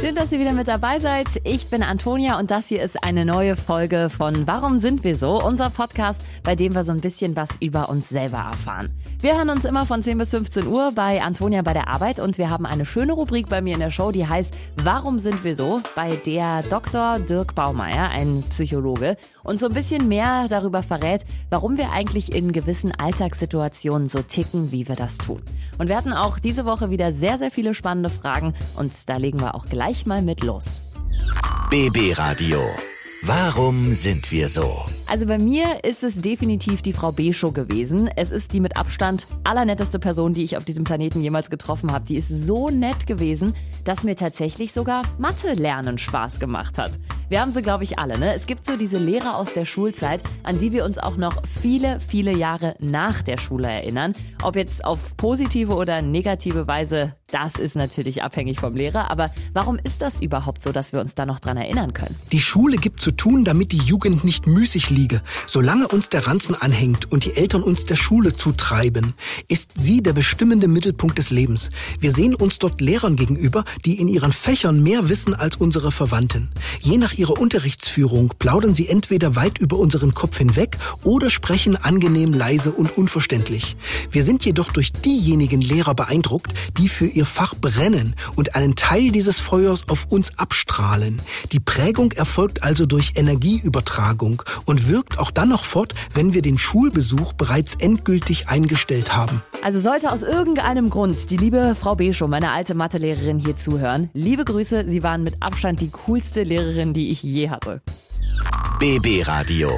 Schön, dass ihr wieder mit dabei seid. Ich bin Antonia und das hier ist eine neue Folge von Warum sind wir so? Unser Podcast, bei dem wir so ein bisschen was über uns selber erfahren. Wir hören uns immer von 10 bis 15 Uhr bei Antonia bei der Arbeit und wir haben eine schöne Rubrik bei mir in der Show, die heißt Warum sind wir so? Bei der Dr. Dirk Baumeier, ein Psychologe, uns so ein bisschen mehr darüber verrät, warum wir eigentlich in gewissen Alltagssituationen so ticken, wie wir das tun. Und wir hatten auch diese Woche wieder sehr, sehr viele spannende Fragen und da legen wir auch gleich mal mit los. BB Radio. Warum sind wir so? Also bei mir ist es definitiv die Frau Beschow gewesen. Es ist die mit Abstand allernetteste Person, die ich auf diesem Planeten jemals getroffen habe. Die ist so nett gewesen, dass mir tatsächlich sogar Mathe lernen Spaß gemacht hat. Wir haben sie, glaube ich, alle. Ne? Es gibt so diese Lehrer aus der Schulzeit, an die wir uns auch noch viele, viele Jahre nach der Schule erinnern. Ob jetzt auf positive oder negative Weise, das ist natürlich abhängig vom Lehrer. Aber warum ist das überhaupt so, dass wir uns da noch dran erinnern können? Die Schule gibt zu tun, damit die Jugend nicht müßig liege. Solange uns der Ranzen anhängt und die Eltern uns der Schule zutreiben, ist sie der bestimmende Mittelpunkt des Lebens. Wir sehen uns dort Lehrern gegenüber, die in ihren Fächern mehr wissen als unsere Verwandten. Je nach ihrer Unterrichtsführung plaudern sie entweder weit über unseren Kopf hinweg oder sprechen angenehm leise und unverständlich. Wir sind jedoch durch diejenigen Lehrer beeindruckt, die für ihr Fach brennen und einen Teil dieses Feuers auf uns abstrahlen. Die Prägung erfolgt also durch Energieübertragung und wirkt auch dann noch fort, wenn wir den Schulbesuch bereits endgültig eingestellt haben. Also sollte aus irgendeinem Grund die liebe Frau Beschow, meine alte Mathelehrerin, hier zuhören. Liebe Grüße, Sie waren mit Abstand die coolste Lehrerin, die ich je hatte. BB Radio.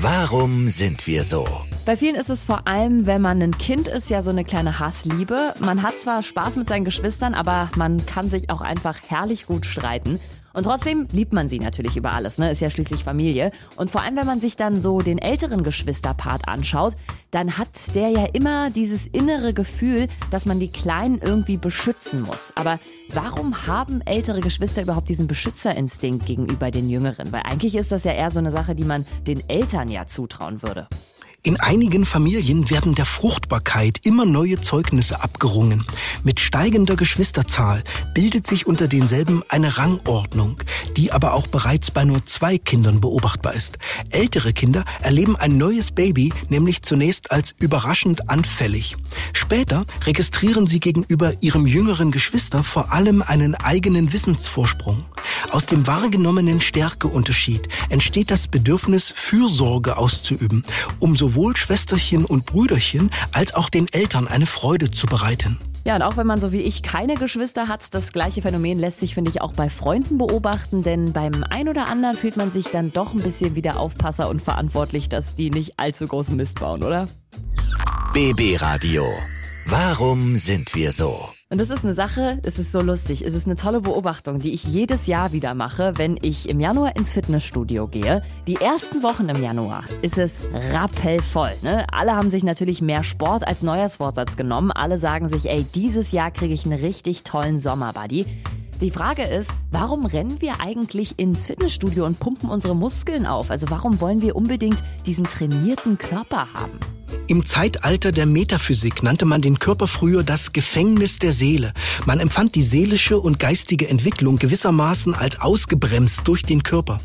Warum sind wir so? Bei vielen ist es vor allem, wenn man ein Kind ist, ja so eine kleine Hassliebe. Man hat zwar Spaß mit seinen Geschwistern, aber man kann sich auch einfach herrlich gut streiten. Und trotzdem liebt man sie natürlich über alles, ne? Ist ja schließlich Familie. Und vor allem, wenn man sich dann so den älteren Geschwisterpart anschaut, dann hat der ja immer dieses innere Gefühl, dass man die Kleinen irgendwie beschützen muss. Aber warum haben ältere Geschwister überhaupt diesen Beschützerinstinkt gegenüber den Jüngeren? Weil eigentlich ist das ja eher so eine Sache, die man den Eltern ja zutrauen würde. In einigen Familien werden der Fruchtbarkeit immer neue Zeugnisse abgerungen. Mit steigender Geschwisterzahl bildet sich unter denselben eine Rangordnung, die aber auch bereits bei nur zwei Kindern beobachtbar ist. Ältere Kinder erleben ein neues Baby nämlich zunächst als überraschend anfällig. Später registrieren sie gegenüber ihrem jüngeren Geschwister vor allem einen eigenen Wissensvorsprung. Aus dem wahrgenommenen Stärkeunterschied entsteht das Bedürfnis, Fürsorge auszuüben, um sowohl Schwesterchen und Brüderchen als auch den Eltern eine Freude zu bereiten. Ja, und auch wenn man so wie ich keine Geschwister hat, das gleiche Phänomen lässt sich, finde ich, auch bei Freunden beobachten, denn beim ein oder anderen fühlt man sich dann doch ein bisschen wie der Aufpasser und verantwortlich, dass die nicht allzu großen Mist bauen, oder? BB Radio. Warum sind wir so? Und das ist eine Sache, es ist so lustig. Es ist eine tolle Beobachtung, die ich jedes Jahr wieder mache, wenn ich im Januar ins Fitnessstudio gehe. Die ersten Wochen im Januar ist es rappelvoll. Ne? Alle haben sich natürlich mehr Sport als Neujahrsvorsatz genommen. Alle sagen sich, ey, dieses Jahr kriege ich einen richtig tollen Sommerbuddy. Die Frage ist, warum rennen wir eigentlich ins Fitnessstudio und pumpen unsere Muskeln auf? Also warum wollen wir unbedingt diesen trainierten Körper haben? Im Zeitalter der Metaphysik nannte man den Körper früher das Gefängnis der Seele. Man empfand die seelische und geistige Entwicklung gewissermaßen als ausgebremst durch den Körper.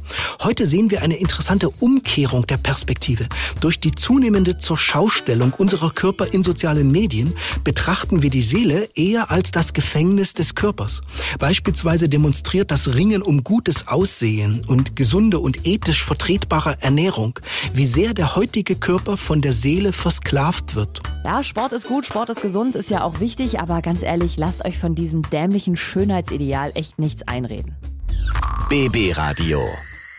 Heute sehen wir eine interessante Umkehrung der Perspektive. Durch die zunehmende Zurschaustellung unserer Körper in sozialen Medien betrachten wir die Seele eher als das Gefängnis des Körpers. Beispielsweise demonstriert das Ringen um gutes Aussehen und gesunde und ethisch vertretbare Ernährung, wie sehr der heutige Körper von der Seele versklavt wird. Ja, Sport ist gut, Sport ist gesund, ist ja auch wichtig, aber ganz ehrlich, lasst euch von diesem dämlichen Schönheitsideal echt nichts einreden. BB Radio.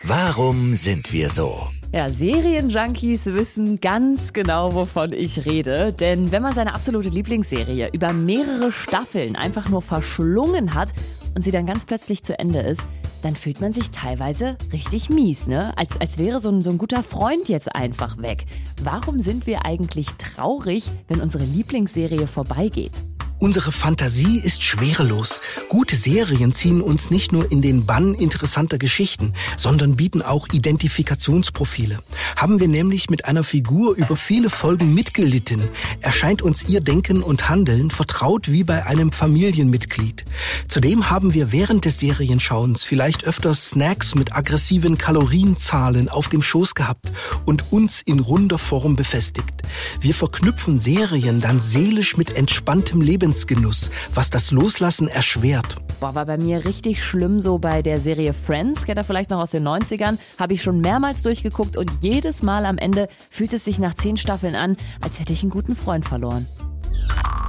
Warum sind wir so? Ja, Serienjunkies wissen ganz genau, wovon ich rede. Denn wenn man seine absolute Lieblingsserie über mehrere Staffeln einfach nur verschlungen hat und sie dann ganz plötzlich zu Ende ist, dann fühlt man sich teilweise richtig mies, ne? Als, als wäre so ein, so ein guter Freund jetzt einfach weg. Warum sind wir eigentlich traurig, wenn unsere Lieblingsserie vorbeigeht? Unsere Fantasie ist schwerelos. Gute Serien ziehen uns nicht nur in den Bann interessanter Geschichten, sondern bieten auch Identifikationsprofile. Haben wir nämlich mit einer Figur über viele Folgen mitgelitten, erscheint uns ihr Denken und Handeln vertraut wie bei einem Familienmitglied. Zudem haben wir während des Serienschauens vielleicht öfter Snacks mit aggressiven Kalorienzahlen auf dem Schoß gehabt und uns in runder Form befestigt. Wir verknüpfen Serien dann seelisch mit entspanntem Lebensgenuss, was das Loslassen erschwert. Boah, war bei mir richtig schlimm so bei der Serie Friends, kennt ihr vielleicht noch aus den 90ern, habe ich schon mehrmals durchgeguckt und jedes Mal am Ende fühlt es sich nach zehn Staffeln an, als hätte ich einen guten Freund verloren.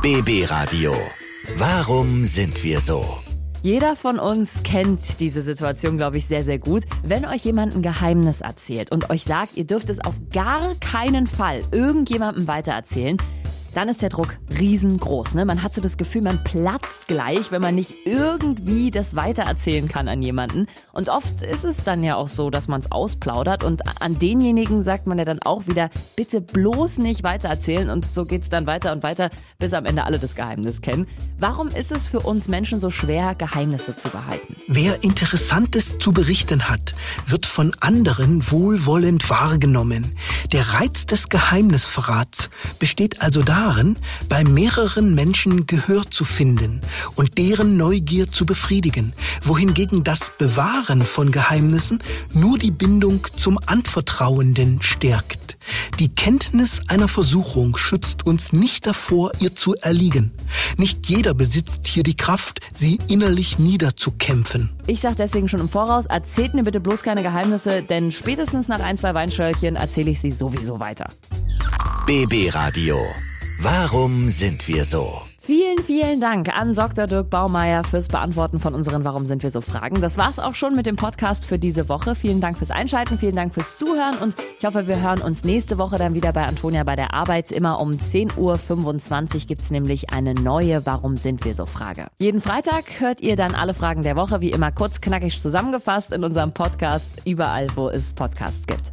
BB Radio. Warum sind wir so? Jeder von uns kennt diese Situation, glaube ich, sehr, sehr gut. Wenn euch jemand ein Geheimnis erzählt und euch sagt, ihr dürft es auf gar keinen Fall irgendjemandem weitererzählen, dann ist der Druck riesengroß. Ne? Man hat so das Gefühl, man platzt gleich, wenn man nicht irgendwie das weitererzählen kann an jemanden. Und oft ist es dann ja auch so, dass man es ausplaudert und an denjenigen sagt man ja dann auch wieder, bitte bloß nicht weitererzählen und so geht es dann weiter und weiter, bis am Ende alle das Geheimnis kennen. Warum ist es für uns Menschen so schwer, Geheimnisse zu behalten? Wer Interessantes zu berichten hat, wird von anderen wohlwollend wahrgenommen. Der Reiz des Geheimnisverrats besteht also darin, bei mehreren Menschen Gehör zu finden und deren Neugier zu befriedigen, wohingegen das Bewahren von Geheimnissen nur die Bindung zum Anvertrauenden stärkt. Die Kenntnis einer Versuchung schützt uns nicht davor, ihr zu erliegen. Nicht jeder besitzt hier die Kraft, sie innerlich niederzukämpfen. Ich sag deswegen schon im Voraus, erzählt mir bitte bloß keine Geheimnisse, denn spätestens nach ein, zwei Weinschöllchen erzähle ich sie sowieso weiter. BB Radio. Warum sind wir so? Vielen, vielen Dank an Dr. Dirk Baumeier fürs Beantworten von unseren Warum sind wir so Fragen. Das war's auch schon mit dem Podcast für diese Woche. Vielen Dank fürs Einschalten, vielen Dank fürs Zuhören und ich hoffe, wir hören uns nächste Woche dann wieder bei Antonia bei der Arbeit. Immer um 10.25 Uhr gibt's nämlich eine neue Warum sind wir so Frage. Jeden Freitag hört ihr dann alle Fragen der Woche, wie immer kurz knackig zusammengefasst in unserem Podcast, überall wo es Podcasts gibt.